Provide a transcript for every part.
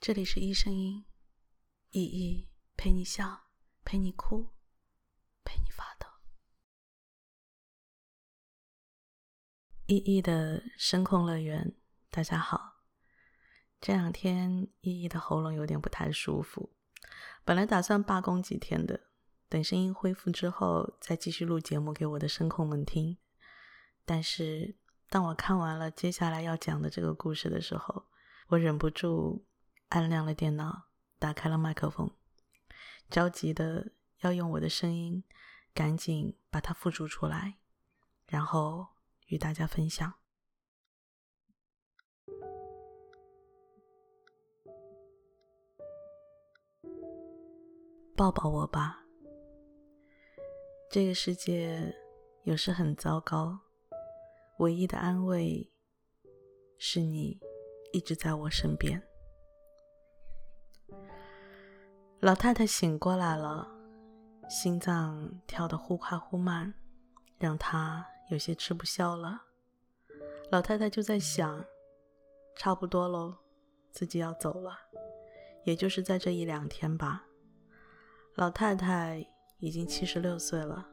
这里是一声音，依依陪你笑，陪你哭，陪你发抖。依依的声控乐园，大家好。这两天依依的喉咙有点不太舒服，本来打算罢工几天的，等声音恢复之后再继续录节目给我的声控们听。但是当我看完了接下来要讲的这个故事的时候，我忍不住。按亮了电脑，打开了麦克风，着急的要用我的声音赶紧把它复述出来，然后与大家分享。抱抱我吧，这个世界有时很糟糕，唯一的安慰是你一直在我身边。老太太醒过来了，心脏跳得忽快忽慢，让她有些吃不消了。老太太就在想，差不多喽，自己要走了，也就是在这一两天吧。老太太已经七十六岁了，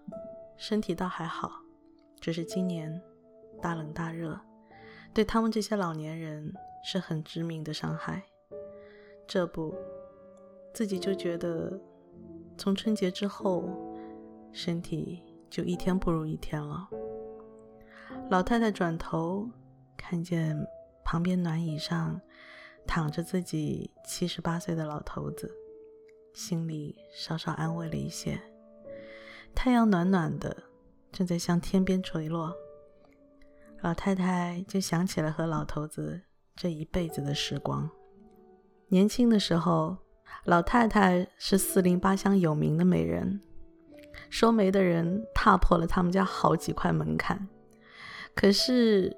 身体倒还好，只是今年大冷大热，对他们这些老年人是很致命的伤害。这不。自己就觉得，从春节之后，身体就一天不如一天了。老太太转头看见旁边暖椅上躺着自己七十八岁的老头子，心里稍稍安慰了一些。太阳暖暖的，正在向天边垂落。老太太就想起了和老头子这一辈子的时光，年轻的时候。老太太是四邻八乡有名的美人，说媒的人踏破了他们家好几块门槛。可是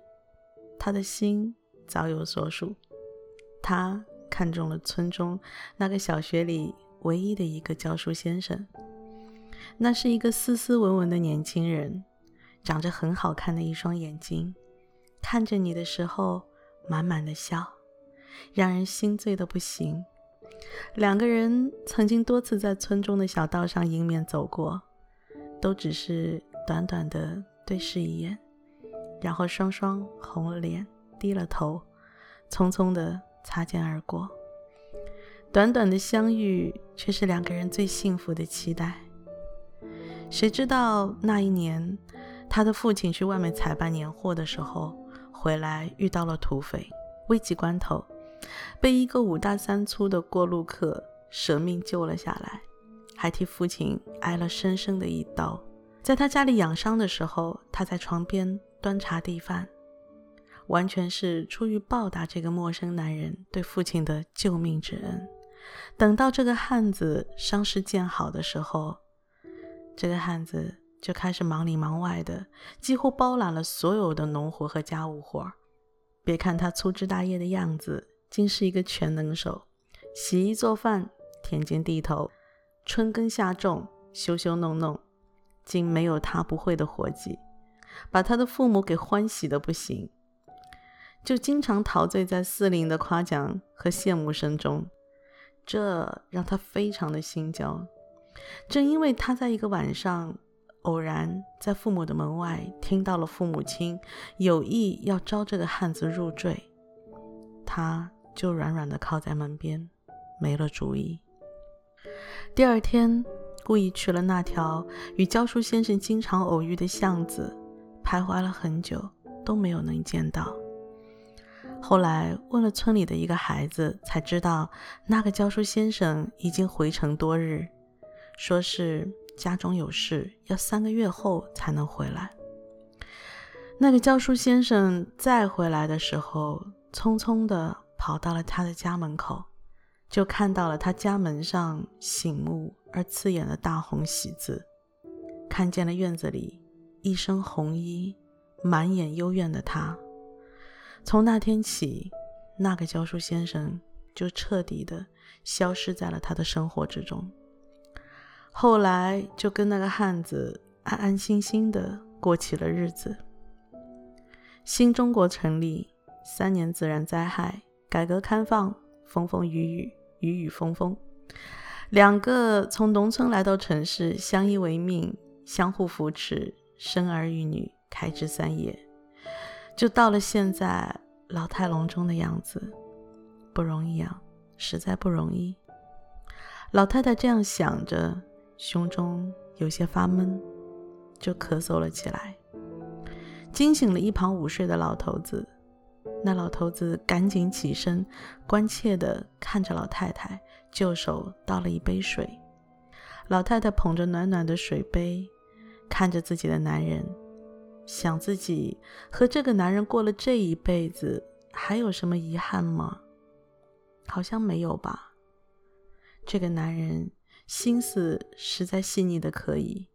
他的心早有所属，他看中了村中那个小学里唯一的一个教书先生。那是一个斯斯文文的年轻人，长着很好看的一双眼睛，看着你的时候满满的笑，让人心醉的不行。两个人曾经多次在村中的小道上迎面走过，都只是短短的对视一眼，然后双双红了脸，低了头，匆匆的擦肩而过。短短的相遇，却是两个人最幸福的期待。谁知道那一年，他的父亲去外面采办年货的时候，回来遇到了土匪，危急关头。被一个五大三粗的过路客舍命救了下来，还替父亲挨了深深的一刀。在他家里养伤的时候，他在床边端茶递饭，完全是出于报答这个陌生男人对父亲的救命之恩。等到这个汉子伤势见好的时候，这个汉子就开始忙里忙外的，几乎包揽了所有的农活和家务活。别看他粗枝大叶的样子。竟是一个全能手，洗衣做饭、田间地头、春耕夏种、修修弄弄，竟没有他不会的活计，把他的父母给欢喜的不行，就经常陶醉在四邻的夸奖和羡慕声中，这让他非常的心焦。正因为他在一个晚上偶然在父母的门外听到了父母亲有意要招这个汉子入赘，他。就软软地靠在门边，没了主意。第二天，故意去了那条与教书先生经常偶遇的巷子，徘徊了很久，都没有能见到。后来问了村里的一个孩子，才知道那个教书先生已经回城多日，说是家中有事，要三个月后才能回来。那个教书先生再回来的时候，匆匆的。跑到了他的家门口，就看到了他家门上醒目而刺眼的大红喜字，看见了院子里一身红衣、满眼幽怨的他。从那天起，那个教书先生就彻底的消失在了他的生活之中。后来就跟那个汉子安安心心的过起了日子。新中国成立，三年自然灾害。改革开放，风风雨雨，雨雨风风。两个从农村来到城市，相依为命，相互扶持，生儿育女，开枝散叶，就到了现在老态龙钟的样子，不容易啊，实在不容易。老太太这样想着，胸中有些发闷，就咳嗽了起来。惊醒了一旁午睡的老头子，那老头子赶紧起身，关切地看着老太太，就手倒了一杯水。老太太捧着暖暖的水杯，看着自己的男人，想自己和这个男人过了这一辈子，还有什么遗憾吗？好像没有吧。这个男人心思实在细腻的可以，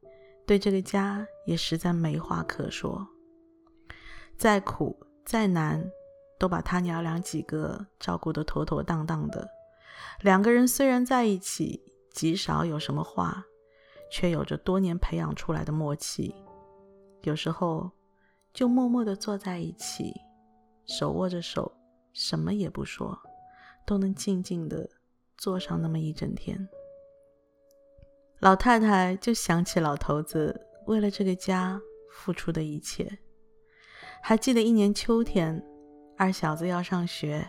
对这个家也实在没话可说。再苦再难，都把他娘俩几个照顾得妥妥当当的。两个人虽然在一起极少有什么话，却有着多年培养出来的默契。有时候就默默地坐在一起，手握着手，什么也不说，都能静静地坐上那么一整天。老太太就想起老头子为了这个家付出的一切。还记得一年秋天，二小子要上学，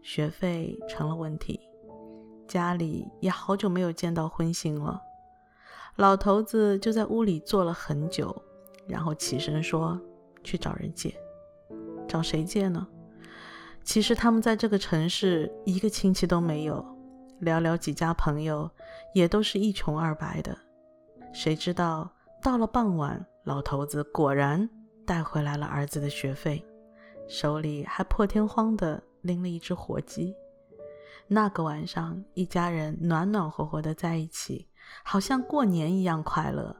学费成了问题，家里也好久没有见到荤腥了。老头子就在屋里坐了很久，然后起身说：“去找人借。”找谁借呢？其实他们在这个城市一个亲戚都没有，寥寥几家朋友也都是一穷二白的。谁知道到了傍晚，老头子果然。带回来了儿子的学费，手里还破天荒地拎了一只火鸡。那个晚上，一家人暖暖和和的在一起，好像过年一样快乐。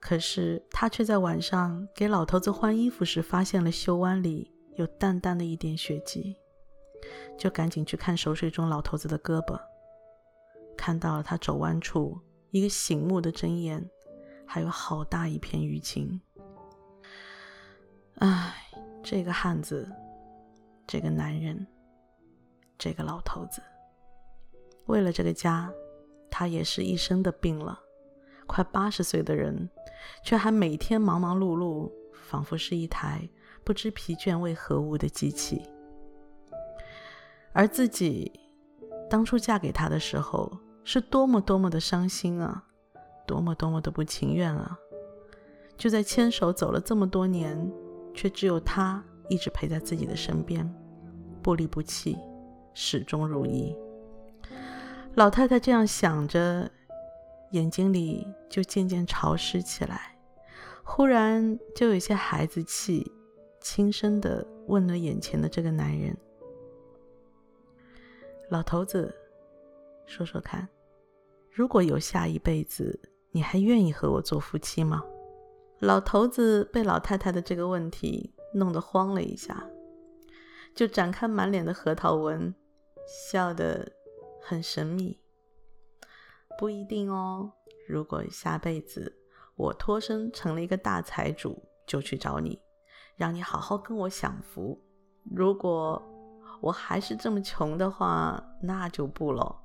可是他却在晚上给老头子换衣服时，发现了袖弯里有淡淡的一点血迹，就赶紧去看熟睡中老头子的胳膊，看到了他肘弯处一个醒目的针眼，还有好大一片淤青。唉，这个汉子，这个男人，这个老头子，为了这个家，他也是一生的病了。快八十岁的人，却还每天忙忙碌碌，仿佛是一台不知疲倦为何物的机器。而自己当初嫁给他的时候，是多么多么的伤心啊，多么多么的不情愿啊！就在牵手走了这么多年。却只有他一直陪在自己的身边，不离不弃，始终如一。老太太这样想着，眼睛里就渐渐潮湿起来，忽然就有些孩子气，轻声的问了眼前的这个男人：“老头子，说说看，如果有下一辈子，你还愿意和我做夫妻吗？”老头子被老太太的这个问题弄得慌了一下，就展开满脸的核桃纹，笑得很神秘。不一定哦，如果下辈子我脱身成了一个大财主，就去找你，让你好好跟我享福。如果我还是这么穷的话，那就不了，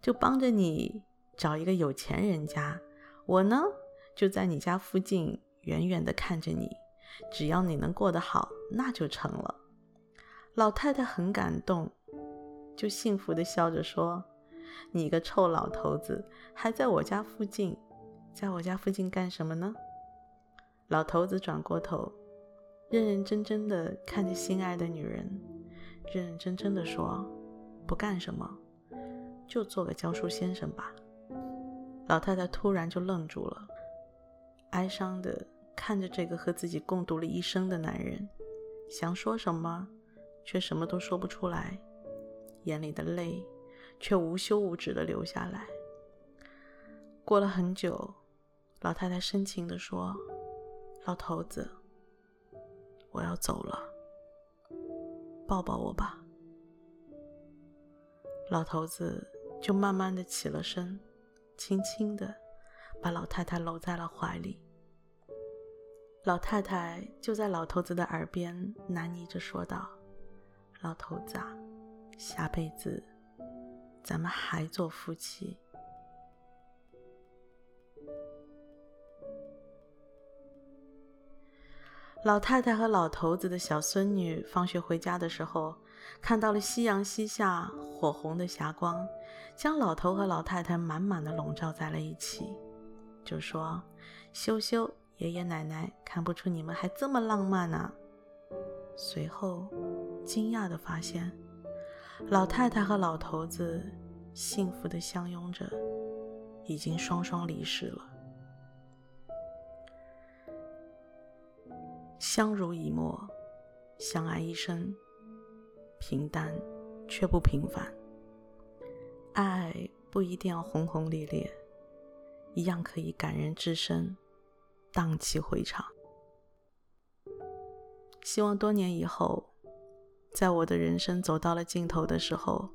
就帮着你找一个有钱人家。我呢，就在你家附近，远远地看着你，只要你能过得好，那就成了。老太太很感动，就幸福地笑着说：“你个臭老头子，还在我家附近，在我家附近干什么呢？”老头子转过头，认认真真地看着心爱的女人，认认真真的说：“不干什么，就做个教书先生吧。”老太太突然就愣住了。哀伤的看着这个和自己共度了一生的男人，想说什么，却什么都说不出来，眼里的泪却无休无止的流下来。过了很久，老太太深情的说：“老头子，我要走了，抱抱我吧。”老头子就慢慢的起了身，轻轻的。把老太太搂在了怀里，老太太就在老头子的耳边喃喃着说道：“老头子啊，下辈子咱们还做夫妻。老太太和老头子的小孙女放学回家的时候，看到了夕阳西下火红的霞光，将老头和老太太满满的笼罩在了一起，就说：“羞羞，爷爷奶奶看不出你们还这么浪漫呢、”随后，惊讶地发现，老太太和老头子幸福地相拥着，已经双双离世了。相濡以沫，相爱一生，平淡却不平凡。爱不一定要轰轰烈烈，一样可以感人至深，荡气回肠。希望多年以后，在我的人生走到了尽头的时候，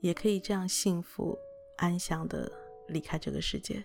也可以这样幸福安详的离开这个世界。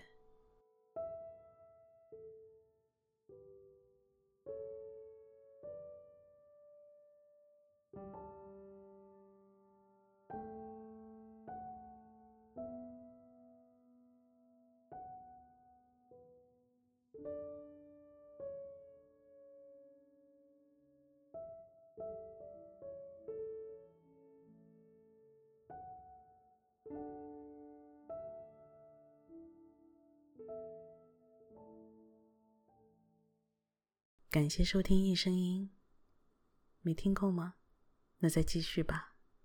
感谢收听《一声音》，没听够吗？那再继续吧。